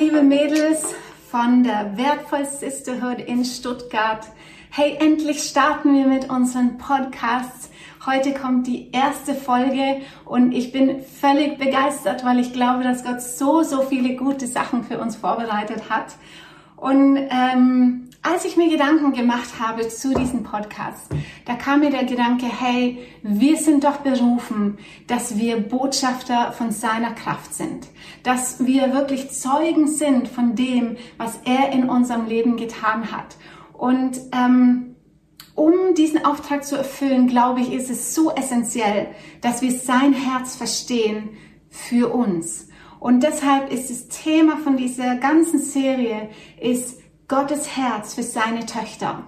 liebe Mädels von der Wertvoll Sisterhood in Stuttgart. Hey, endlich starten wir mit unseren Podcasts. Heute kommt die erste Folge und ich bin völlig begeistert, weil ich glaube, dass Gott so, so viele gute Sachen für uns vorbereitet hat. Und ähm, als ich mir Gedanken gemacht habe zu diesem Podcast, da kam mir der Gedanke, hey, wir sind doch berufen, dass wir Botschafter von seiner Kraft sind, dass wir wirklich Zeugen sind von dem, was er in unserem Leben getan hat. Und ähm, um diesen Auftrag zu erfüllen, glaube ich, ist es so essentiell, dass wir sein Herz verstehen für uns. Und deshalb ist das Thema von dieser ganzen Serie ist Gottes Herz für seine Töchter.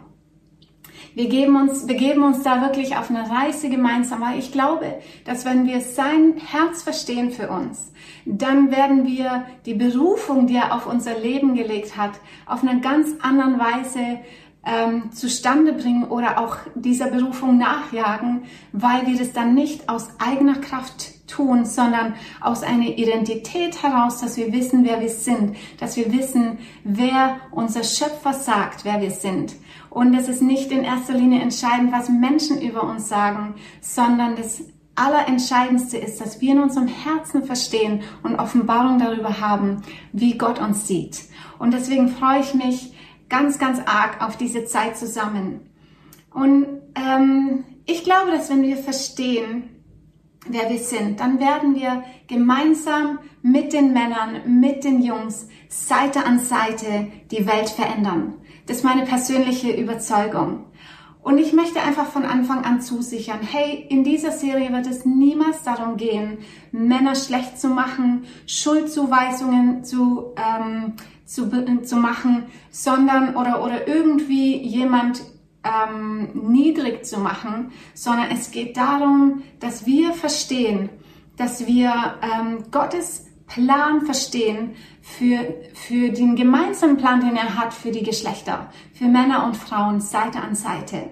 Wir geben uns, begeben uns da wirklich auf eine Reise gemeinsam, weil ich glaube, dass wenn wir sein Herz verstehen für uns, dann werden wir die Berufung, die er auf unser Leben gelegt hat, auf eine ganz anderen Weise ähm, zustande bringen oder auch dieser Berufung nachjagen, weil wir das dann nicht aus eigener Kraft tun, sondern aus einer Identität heraus, dass wir wissen, wer wir sind, dass wir wissen, wer unser Schöpfer sagt, wer wir sind. Und es ist nicht in erster Linie entscheidend, was Menschen über uns sagen, sondern das Allerentscheidendste ist, dass wir in unserem Herzen verstehen und Offenbarung darüber haben, wie Gott uns sieht. Und deswegen freue ich mich ganz, ganz arg auf diese Zeit zusammen. Und ähm, ich glaube, dass wenn wir verstehen, wer wir sind, dann werden wir gemeinsam mit den Männern, mit den Jungs, Seite an Seite die Welt verändern. Das ist meine persönliche Überzeugung. Und ich möchte einfach von Anfang an zusichern, hey, in dieser Serie wird es niemals darum gehen, Männer schlecht zu machen, Schuldzuweisungen zu, ähm, zu, zu machen, sondern oder, oder irgendwie jemand ähm, niedrig zu machen, sondern es geht darum, dass wir verstehen, dass wir ähm, Gottes Plan verstehen für, für den gemeinsamen Plan, den er hat für die Geschlechter, für Männer und Frauen Seite an Seite.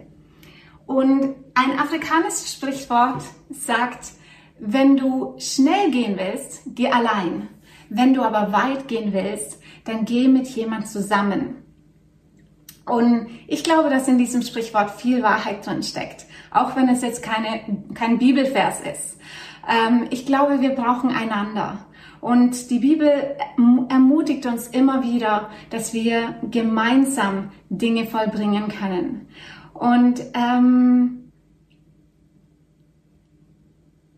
Und ein afrikanisches Sprichwort sagt, wenn du schnell gehen willst, geh allein. Wenn du aber weit gehen willst, dann geh mit jemand zusammen. Und ich glaube, dass in diesem Sprichwort viel Wahrheit drin steckt, auch wenn es jetzt keine, kein Bibelvers ist. Ähm, ich glaube, wir brauchen einander. Und die Bibel ermutigt uns immer wieder, dass wir gemeinsam Dinge vollbringen können. Und ähm,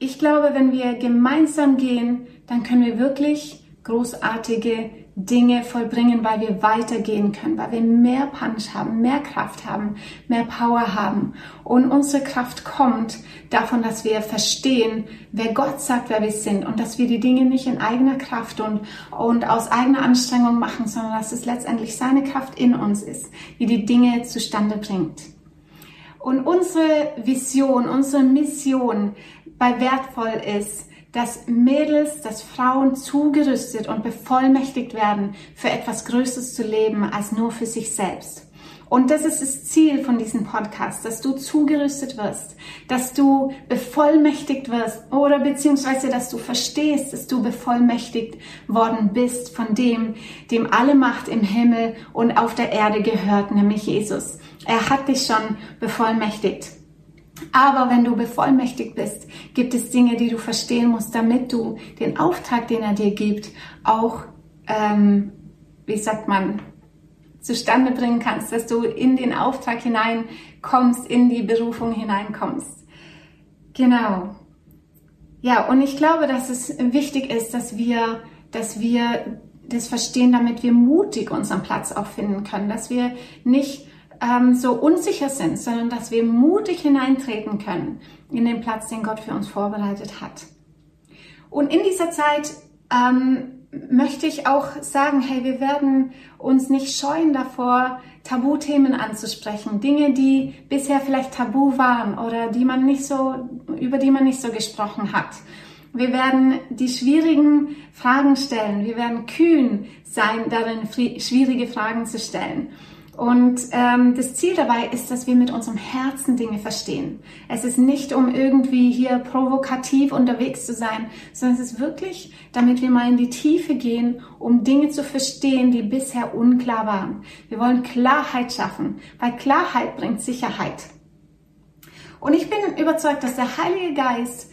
ich glaube, wenn wir gemeinsam gehen, dann können wir wirklich großartige Dinge vollbringen, weil wir weitergehen können, weil wir mehr Punch haben, mehr Kraft haben, mehr Power haben. Und unsere Kraft kommt davon, dass wir verstehen, wer Gott sagt, wer wir sind und dass wir die Dinge nicht in eigener Kraft und, und aus eigener Anstrengung machen, sondern dass es letztendlich seine Kraft in uns ist, die die Dinge zustande bringt. Und unsere Vision, unsere Mission bei Wertvoll ist, dass Mädels, dass Frauen zugerüstet und bevollmächtigt werden, für etwas Größeres zu leben als nur für sich selbst. Und das ist das Ziel von diesem Podcast, dass du zugerüstet wirst, dass du bevollmächtigt wirst oder beziehungsweise, dass du verstehst, dass du bevollmächtigt worden bist von dem, dem alle Macht im Himmel und auf der Erde gehört, nämlich Jesus. Er hat dich schon bevollmächtigt. Aber wenn du bevollmächtigt bist, gibt es Dinge, die du verstehen musst, damit du den Auftrag, den er dir gibt, auch, ähm, wie sagt man, zustande bringen kannst, dass du in den Auftrag hineinkommst, in die Berufung hineinkommst. Genau. Ja, und ich glaube, dass es wichtig ist, dass wir, dass wir das verstehen, damit wir mutig unseren Platz auch finden können, dass wir nicht ähm, so unsicher sind, sondern dass wir mutig hineintreten können in den Platz, den Gott für uns vorbereitet hat. Und in dieser Zeit ähm, möchte ich auch sagen, hey, wir werden uns nicht scheuen davor, Tabuthemen anzusprechen, Dinge, die bisher vielleicht tabu waren oder die man nicht so, über die man nicht so gesprochen hat. Wir werden die schwierigen Fragen stellen. Wir werden kühn sein, darin schwierige Fragen zu stellen. Und ähm, das Ziel dabei ist, dass wir mit unserem Herzen Dinge verstehen. Es ist nicht, um irgendwie hier provokativ unterwegs zu sein, sondern es ist wirklich, damit wir mal in die Tiefe gehen, um Dinge zu verstehen, die bisher unklar waren. Wir wollen Klarheit schaffen, weil Klarheit bringt Sicherheit. Und ich bin überzeugt, dass der Heilige Geist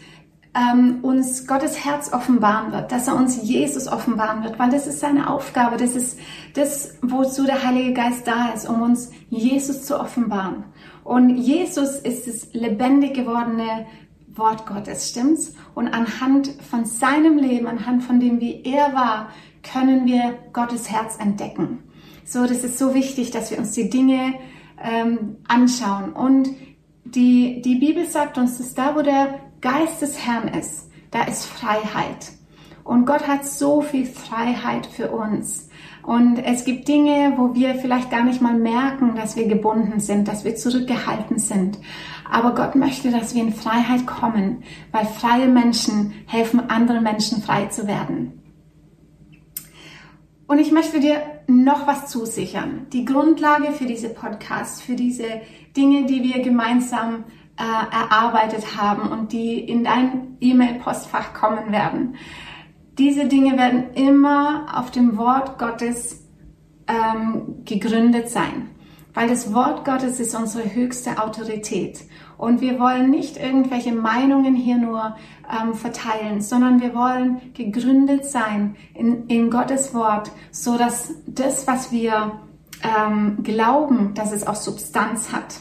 ähm, uns Gottes Herz offenbaren wird, dass er uns Jesus offenbaren wird, weil das ist seine Aufgabe, das ist das, wozu der Heilige Geist da ist, um uns Jesus zu offenbaren. Und Jesus ist das lebendig gewordene Wort Gottes, stimmt's? Und anhand von seinem Leben, anhand von dem, wie er war, können wir Gottes Herz entdecken. So, das ist so wichtig, dass wir uns die Dinge ähm, anschauen. Und die, die Bibel sagt uns, dass da, wo der Geist des Herrn ist, da ist Freiheit. Und Gott hat so viel Freiheit für uns. Und es gibt Dinge, wo wir vielleicht gar nicht mal merken, dass wir gebunden sind, dass wir zurückgehalten sind. Aber Gott möchte, dass wir in Freiheit kommen, weil freie Menschen helfen anderen Menschen frei zu werden. Und ich möchte dir noch was zusichern. Die Grundlage für diese Podcasts, für diese Dinge, die wir gemeinsam äh, erarbeitet haben und die in dein E-Mail-Postfach kommen werden. Diese Dinge werden immer auf dem Wort Gottes ähm, gegründet sein, weil das Wort Gottes ist unsere höchste Autorität. Und wir wollen nicht irgendwelche Meinungen hier nur ähm, verteilen, sondern wir wollen gegründet sein in, in Gottes Wort, so dass das, was wir ähm, glauben, dass es auch Substanz hat.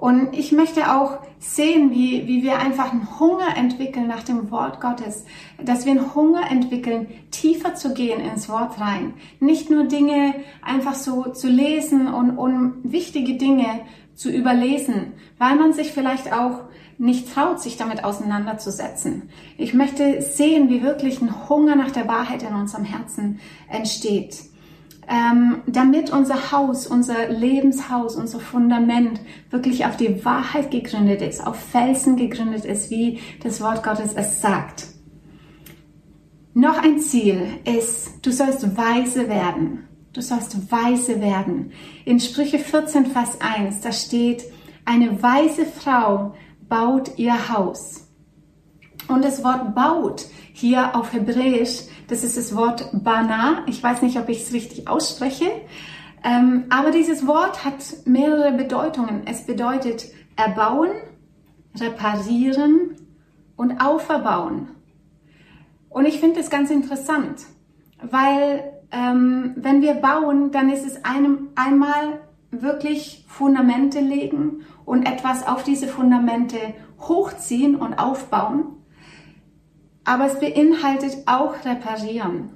Und ich möchte auch sehen, wie, wie wir einfach einen Hunger entwickeln nach dem Wort Gottes, dass wir einen Hunger entwickeln, tiefer zu gehen ins Wort rein. Nicht nur Dinge einfach so zu lesen und, und wichtige Dinge zu überlesen, weil man sich vielleicht auch nicht traut, sich damit auseinanderzusetzen. Ich möchte sehen, wie wirklich ein Hunger nach der Wahrheit in unserem Herzen entsteht ähm, damit unser Haus, unser Lebenshaus, unser Fundament wirklich auf die Wahrheit gegründet ist, auf Felsen gegründet ist, wie das Wort Gottes es sagt. Noch ein Ziel ist, du sollst weise werden. Du sollst weise werden. In Sprüche 14, Vers 1, da steht, eine weise Frau baut ihr Haus. Und das Wort baut hier auf Hebräisch das ist das Wort Bana. Ich weiß nicht, ob ich es richtig ausspreche. Ähm, aber dieses Wort hat mehrere Bedeutungen. Es bedeutet erbauen, reparieren und auferbauen. Und ich finde das ganz interessant, weil ähm, wenn wir bauen, dann ist es einem einmal wirklich Fundamente legen und etwas auf diese Fundamente hochziehen und aufbauen aber es beinhaltet auch reparieren.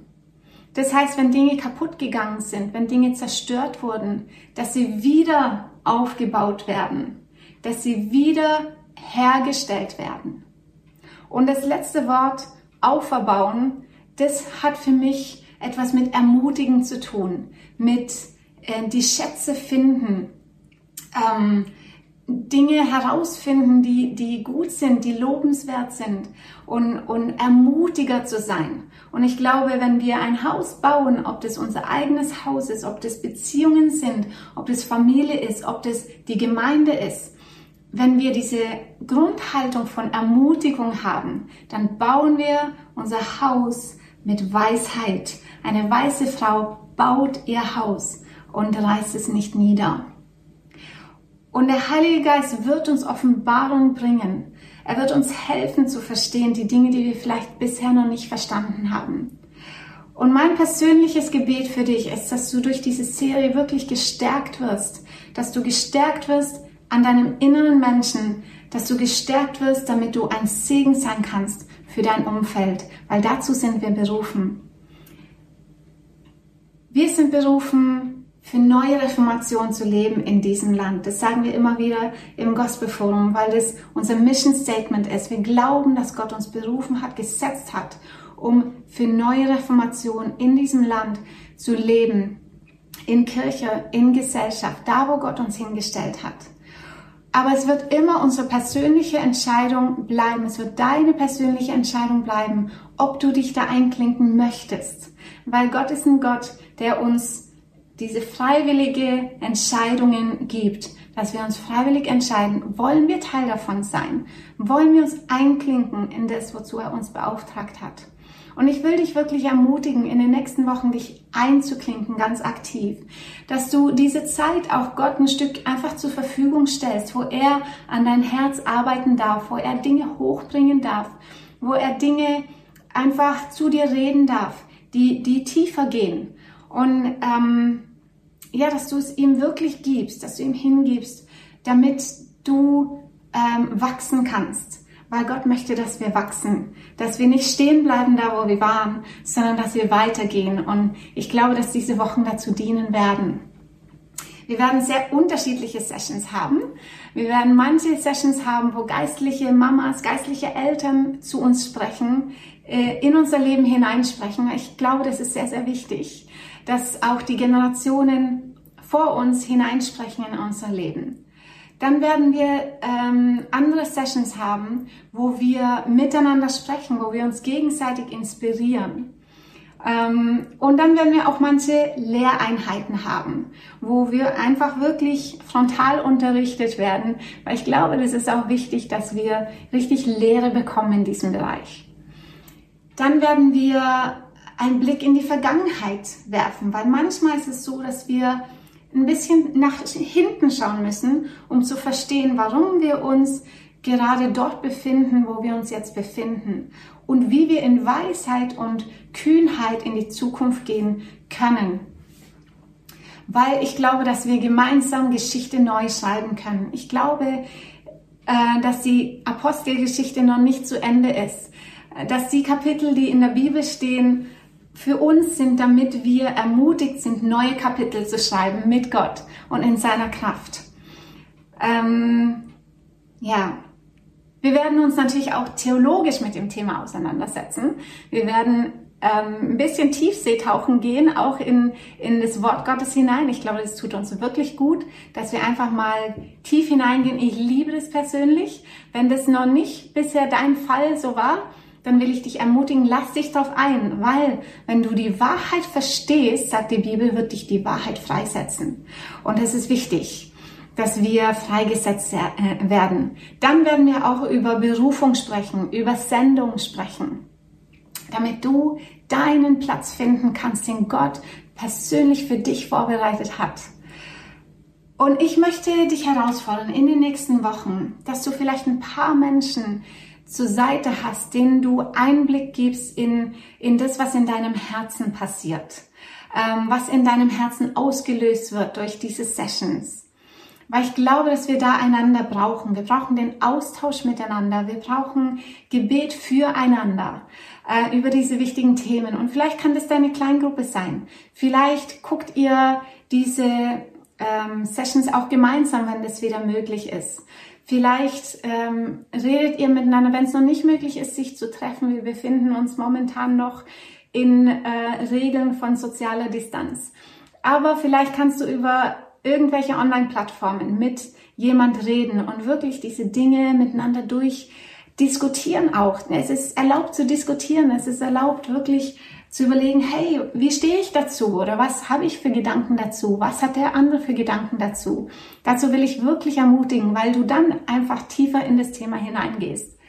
Das heißt, wenn Dinge kaputt gegangen sind, wenn Dinge zerstört wurden, dass sie wieder aufgebaut werden, dass sie wieder hergestellt werden. Und das letzte Wort auferbauen, das hat für mich etwas mit Ermutigen zu tun, mit äh, die Schätze finden, ähm, Dinge herausfinden, die, die gut sind, die lobenswert sind und, und ermutiger zu sein. Und ich glaube, wenn wir ein Haus bauen, ob das unser eigenes Haus ist, ob das Beziehungen sind, ob das Familie ist, ob das die Gemeinde ist, wenn wir diese Grundhaltung von Ermutigung haben, dann bauen wir unser Haus mit Weisheit. Eine weise Frau baut ihr Haus und reißt es nicht nieder. Und der Heilige Geist wird uns Offenbarung bringen. Er wird uns helfen zu verstehen die Dinge, die wir vielleicht bisher noch nicht verstanden haben. Und mein persönliches Gebet für dich ist, dass du durch diese Serie wirklich gestärkt wirst, dass du gestärkt wirst an deinem inneren Menschen, dass du gestärkt wirst, damit du ein Segen sein kannst für dein Umfeld, weil dazu sind wir berufen. Wir sind berufen, für neue Reformation zu leben in diesem Land. Das sagen wir immer wieder im Gospelforum, weil das unser Mission Statement ist. Wir glauben, dass Gott uns berufen hat, gesetzt hat, um für neue Reformation in diesem Land zu leben. In Kirche, in Gesellschaft, da wo Gott uns hingestellt hat. Aber es wird immer unsere persönliche Entscheidung bleiben. Es wird deine persönliche Entscheidung bleiben, ob du dich da einklinken möchtest. Weil Gott ist ein Gott, der uns diese freiwillige Entscheidungen gibt, dass wir uns freiwillig entscheiden, wollen wir Teil davon sein? Wollen wir uns einklinken in das, wozu er uns beauftragt hat? Und ich will dich wirklich ermutigen, in den nächsten Wochen dich einzuklinken, ganz aktiv, dass du diese Zeit auch Gott ein Stück einfach zur Verfügung stellst, wo er an dein Herz arbeiten darf, wo er Dinge hochbringen darf, wo er Dinge einfach zu dir reden darf, die, die tiefer gehen. Und ähm, ja, dass du es ihm wirklich gibst, dass du ihm hingibst, damit du ähm, wachsen kannst weil Gott möchte, dass wir wachsen, dass wir nicht stehen bleiben da, wo wir waren, sondern dass wir weitergehen. Und ich glaube, dass diese Wochen dazu dienen werden. Wir werden sehr unterschiedliche Sessions haben. Wir werden manche Sessions haben, wo geistliche Mamas, geistliche Eltern zu uns sprechen, äh, in unser Leben hineinsprechen. Ich glaube, das ist sehr, sehr wichtig, dass auch die Generationen vor uns hineinsprechen in unser Leben. Dann werden wir ähm, andere Sessions haben, wo wir miteinander sprechen, wo wir uns gegenseitig inspirieren. Ähm, und dann werden wir auch manche Lehreinheiten haben, wo wir einfach wirklich frontal unterrichtet werden, weil ich glaube, das ist auch wichtig, dass wir richtig Lehre bekommen in diesem Bereich. Dann werden wir einen Blick in die Vergangenheit werfen, weil manchmal ist es so, dass wir ein bisschen nach hinten schauen müssen, um zu verstehen, warum wir uns gerade dort befinden, wo wir uns jetzt befinden und wie wir in Weisheit und Kühnheit in die Zukunft gehen können. Weil ich glaube, dass wir gemeinsam Geschichte neu schreiben können. Ich glaube, äh, dass die Apostelgeschichte noch nicht zu Ende ist. Dass die Kapitel, die in der Bibel stehen, für uns sind, damit wir ermutigt sind, neue Kapitel zu schreiben mit Gott und in seiner Kraft. Ähm, ja, wir werden uns natürlich auch theologisch mit dem Thema auseinandersetzen. Wir werden ähm, ein bisschen Tiefseetauchen gehen, auch in, in das Wort Gottes hinein. Ich glaube, das tut uns wirklich gut, dass wir einfach mal tief hineingehen. Ich liebe das persönlich. Wenn das noch nicht bisher dein Fall so war, dann will ich dich ermutigen, lass dich darauf ein, weil wenn du die Wahrheit verstehst, sagt die Bibel, wird dich die Wahrheit freisetzen. Und es ist wichtig, dass wir freigesetzt äh, werden. Dann werden wir auch über Berufung sprechen, über Sendung sprechen, damit du deinen Platz finden kannst, den Gott persönlich für dich vorbereitet hat. Und ich möchte dich herausfordern in den nächsten Wochen, dass du vielleicht ein paar Menschen zur Seite hast, denen du Einblick gibst in, in das, was in deinem Herzen passiert, ähm, was in deinem Herzen ausgelöst wird durch diese Sessions. Weil ich glaube, dass wir da einander brauchen. Wir brauchen den Austausch miteinander. Wir brauchen Gebet füreinander äh, über diese wichtigen Themen. Und vielleicht kann das deine Kleingruppe sein. Vielleicht guckt ihr diese ähm, Sessions auch gemeinsam, wenn das wieder möglich ist. Vielleicht ähm, redet ihr miteinander, wenn es noch nicht möglich ist, sich zu treffen. Wir befinden uns momentan noch in äh, Regeln von sozialer Distanz. Aber vielleicht kannst du über irgendwelche Online-Plattformen mit jemand reden und wirklich diese Dinge miteinander durchdiskutieren auch. Es ist erlaubt zu diskutieren. Es ist erlaubt wirklich zu überlegen, hey, wie stehe ich dazu oder was habe ich für Gedanken dazu? Was hat der andere für Gedanken dazu? Dazu will ich wirklich ermutigen, weil du dann einfach tiefer in das Thema hineingehst.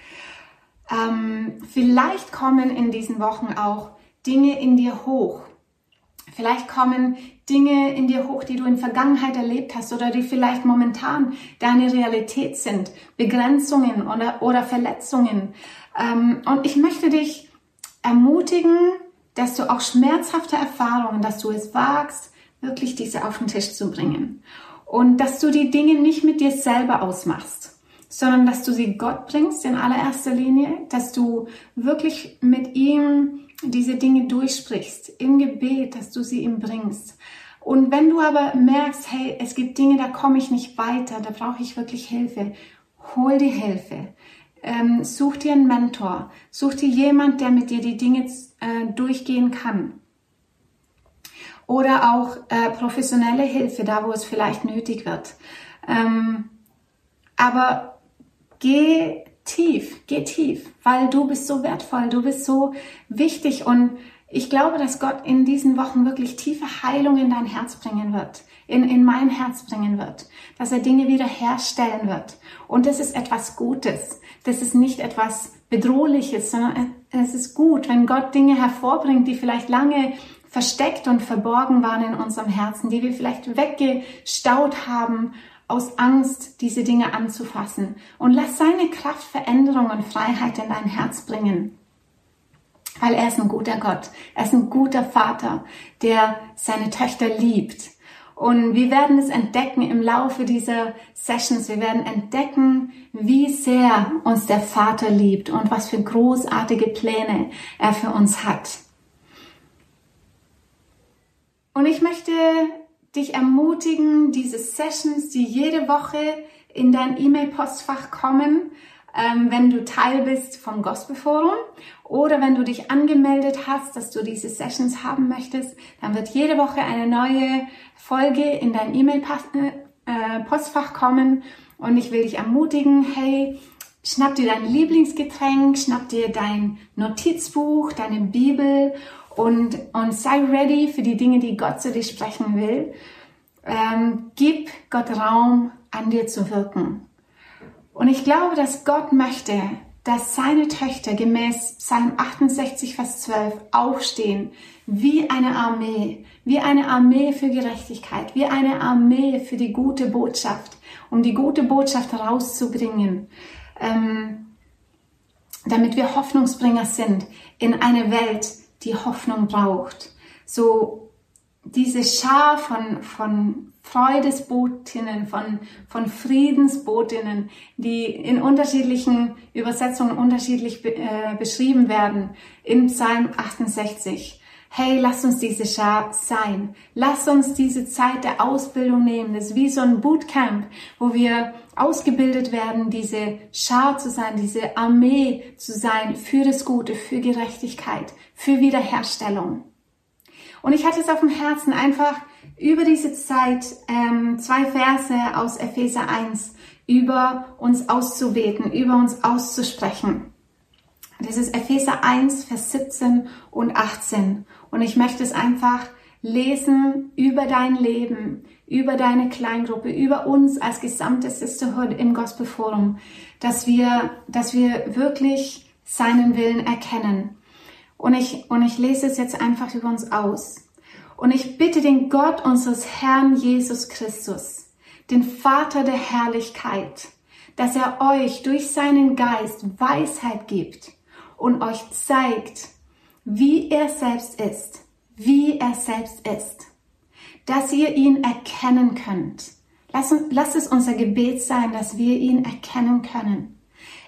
Ähm, vielleicht kommen in diesen Wochen auch Dinge in dir hoch. Vielleicht kommen Dinge in dir hoch, die du in Vergangenheit erlebt hast oder die vielleicht momentan deine Realität sind. Begrenzungen oder, oder Verletzungen. Ähm, und ich möchte dich ermutigen, dass du auch schmerzhafte Erfahrungen, dass du es wagst, wirklich diese auf den Tisch zu bringen. Und dass du die Dinge nicht mit dir selber ausmachst, sondern dass du sie Gott bringst in allererster Linie, dass du wirklich mit ihm diese Dinge durchsprichst im Gebet, dass du sie ihm bringst. Und wenn du aber merkst, hey, es gibt Dinge, da komme ich nicht weiter, da brauche ich wirklich Hilfe, hol die Hilfe ähm, such dir einen Mentor, such dir jemand, der mit dir die Dinge äh, durchgehen kann. Oder auch äh, professionelle Hilfe, da wo es vielleicht nötig wird. Ähm, aber geh tief, geh tief, weil du bist so wertvoll, du bist so wichtig und Ich glaube, dass Gott in diesen Wochen wirklich tiefe Heilung in dein Herz bringen wird, in, in mein Herz bringen wird, dass er Dinge wiederherstellen wird. Und das ist etwas Gutes. Das ist nicht etwas Bedrohliches, sondern es ist gut, wenn Gott Dinge hervorbringt, die vielleicht lange versteckt und verborgen waren in unserem Herzen, die wir vielleicht weggestaut haben aus Angst, diese Dinge anzufassen. Und lass seine Kraft Veränderung und Freiheit in dein Herz bringen weil er ist ein guter Gott. Er ist ein guter Vater, der seine Töchter liebt. Und wir werden es entdecken im Laufe dieser Sessions. Wir werden entdecken, wie sehr uns der Vater liebt und was für großartige Pläne er für uns hat. Und ich möchte dich ermutigen, diese Sessions, die jede Woche in dein E-Mail-Postfach kommen, wenn du Teil bist vom Gospel Forum oder wenn du dich angemeldet hast, dass du diese Sessions haben möchtest, dann wird jede Woche eine neue Folge in dein E-Mail-Postfach äh, kommen und ich will dich ermutigen, hey, schnapp dir dein Lieblingsgetränk, schnapp dir dein Notizbuch, deine Bibel und, und sei ready für die Dinge, die Gott zu dir sprechen will. Ähm, gib Gott Raum, an dir zu wirken. Und ich glaube, dass Gott möchte, dass seine Töchter gemäß Psalm 68, Vers 12 aufstehen wie eine Armee, wie eine Armee für Gerechtigkeit, wie eine Armee für die gute Botschaft, um die gute Botschaft rauszubringen, ähm, damit wir Hoffnungsbringer sind in eine Welt, die Hoffnung braucht. So diese Schar von, von Freudesbotinnen, von, von Friedensbotinnen, die in unterschiedlichen Übersetzungen unterschiedlich be, äh, beschrieben werden in Psalm 68. Hey, lass uns diese Schar sein. Lass uns diese Zeit der Ausbildung nehmen. Das ist wie so ein Bootcamp, wo wir ausgebildet werden, diese Schar zu sein, diese Armee zu sein für das Gute, für Gerechtigkeit, für Wiederherstellung. Und ich hatte es auf dem Herzen, einfach über diese Zeit ähm, zwei Verse aus Epheser 1 über uns auszubeten, über uns auszusprechen. Das ist Epheser 1, Vers 17 und 18. Und ich möchte es einfach lesen über dein Leben, über deine Kleingruppe, über uns als gesamte Sisterhood im Gospel Forum, dass wir, dass wir wirklich seinen Willen erkennen und ich, und ich lese es jetzt einfach über uns aus. Und ich bitte den Gott unseres Herrn Jesus Christus, den Vater der Herrlichkeit, dass er euch durch seinen Geist Weisheit gibt und euch zeigt, wie er selbst ist, wie er selbst ist, dass ihr ihn erkennen könnt. Lasst, lasst es unser Gebet sein, dass wir ihn erkennen können.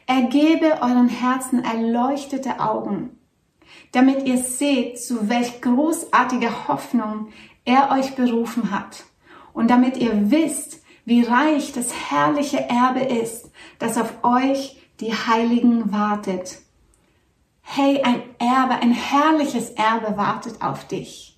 Er gebe euren Herzen erleuchtete Augen, damit ihr seht, zu welch großartiger Hoffnung er euch berufen hat und damit ihr wisst, wie reich das herrliche Erbe ist, das auf euch die Heiligen wartet. Hey, ein Erbe, ein herrliches Erbe wartet auf dich.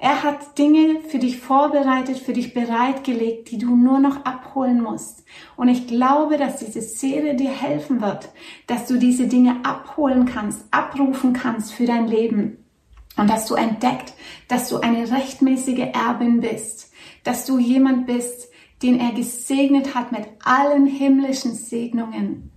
Er hat Dinge für dich vorbereitet, für dich bereitgelegt, die du nur noch abholen musst. Und ich glaube, dass diese Serie dir helfen wird, dass du diese Dinge abholen kannst, abrufen kannst für dein Leben. Und dass du entdeckt, dass du eine rechtmäßige Erbin bist, dass du jemand bist, den er gesegnet hat mit allen himmlischen Segnungen,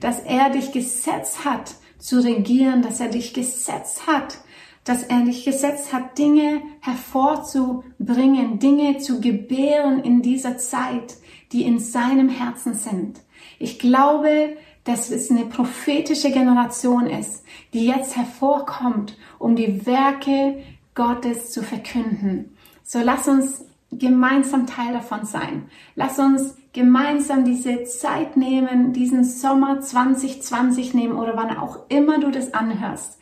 dass er dich gesetzt hat zu regieren, dass er dich gesetzt hat, dass er dich gesetzt hat, Dinge hervorzubringen, Dinge zu gebären in dieser Zeit, die in seinem Herzen sind. Ich glaube, dass es eine prophetische Generation ist, die jetzt hervorkommt, um die Werke Gottes zu verkünden. So lass uns gemeinsam Teil davon sein. Lass uns gemeinsam diese Zeit nehmen, diesen Sommer 2020 nehmen oder wann auch immer du das anhörst,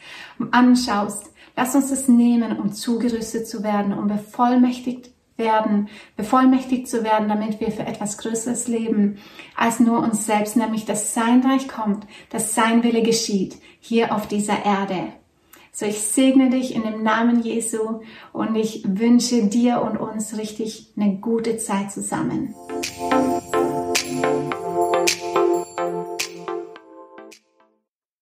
anschaust Lass uns das nehmen, um zugerüstet zu werden, um bevollmächtigt werden, bevollmächtigt zu werden, damit wir für etwas Größeres leben als nur uns selbst, nämlich dass sein Reich kommt, dass sein Wille geschieht hier auf dieser Erde. So, ich segne dich in dem Namen Jesu und ich wünsche dir und uns richtig eine gute Zeit zusammen.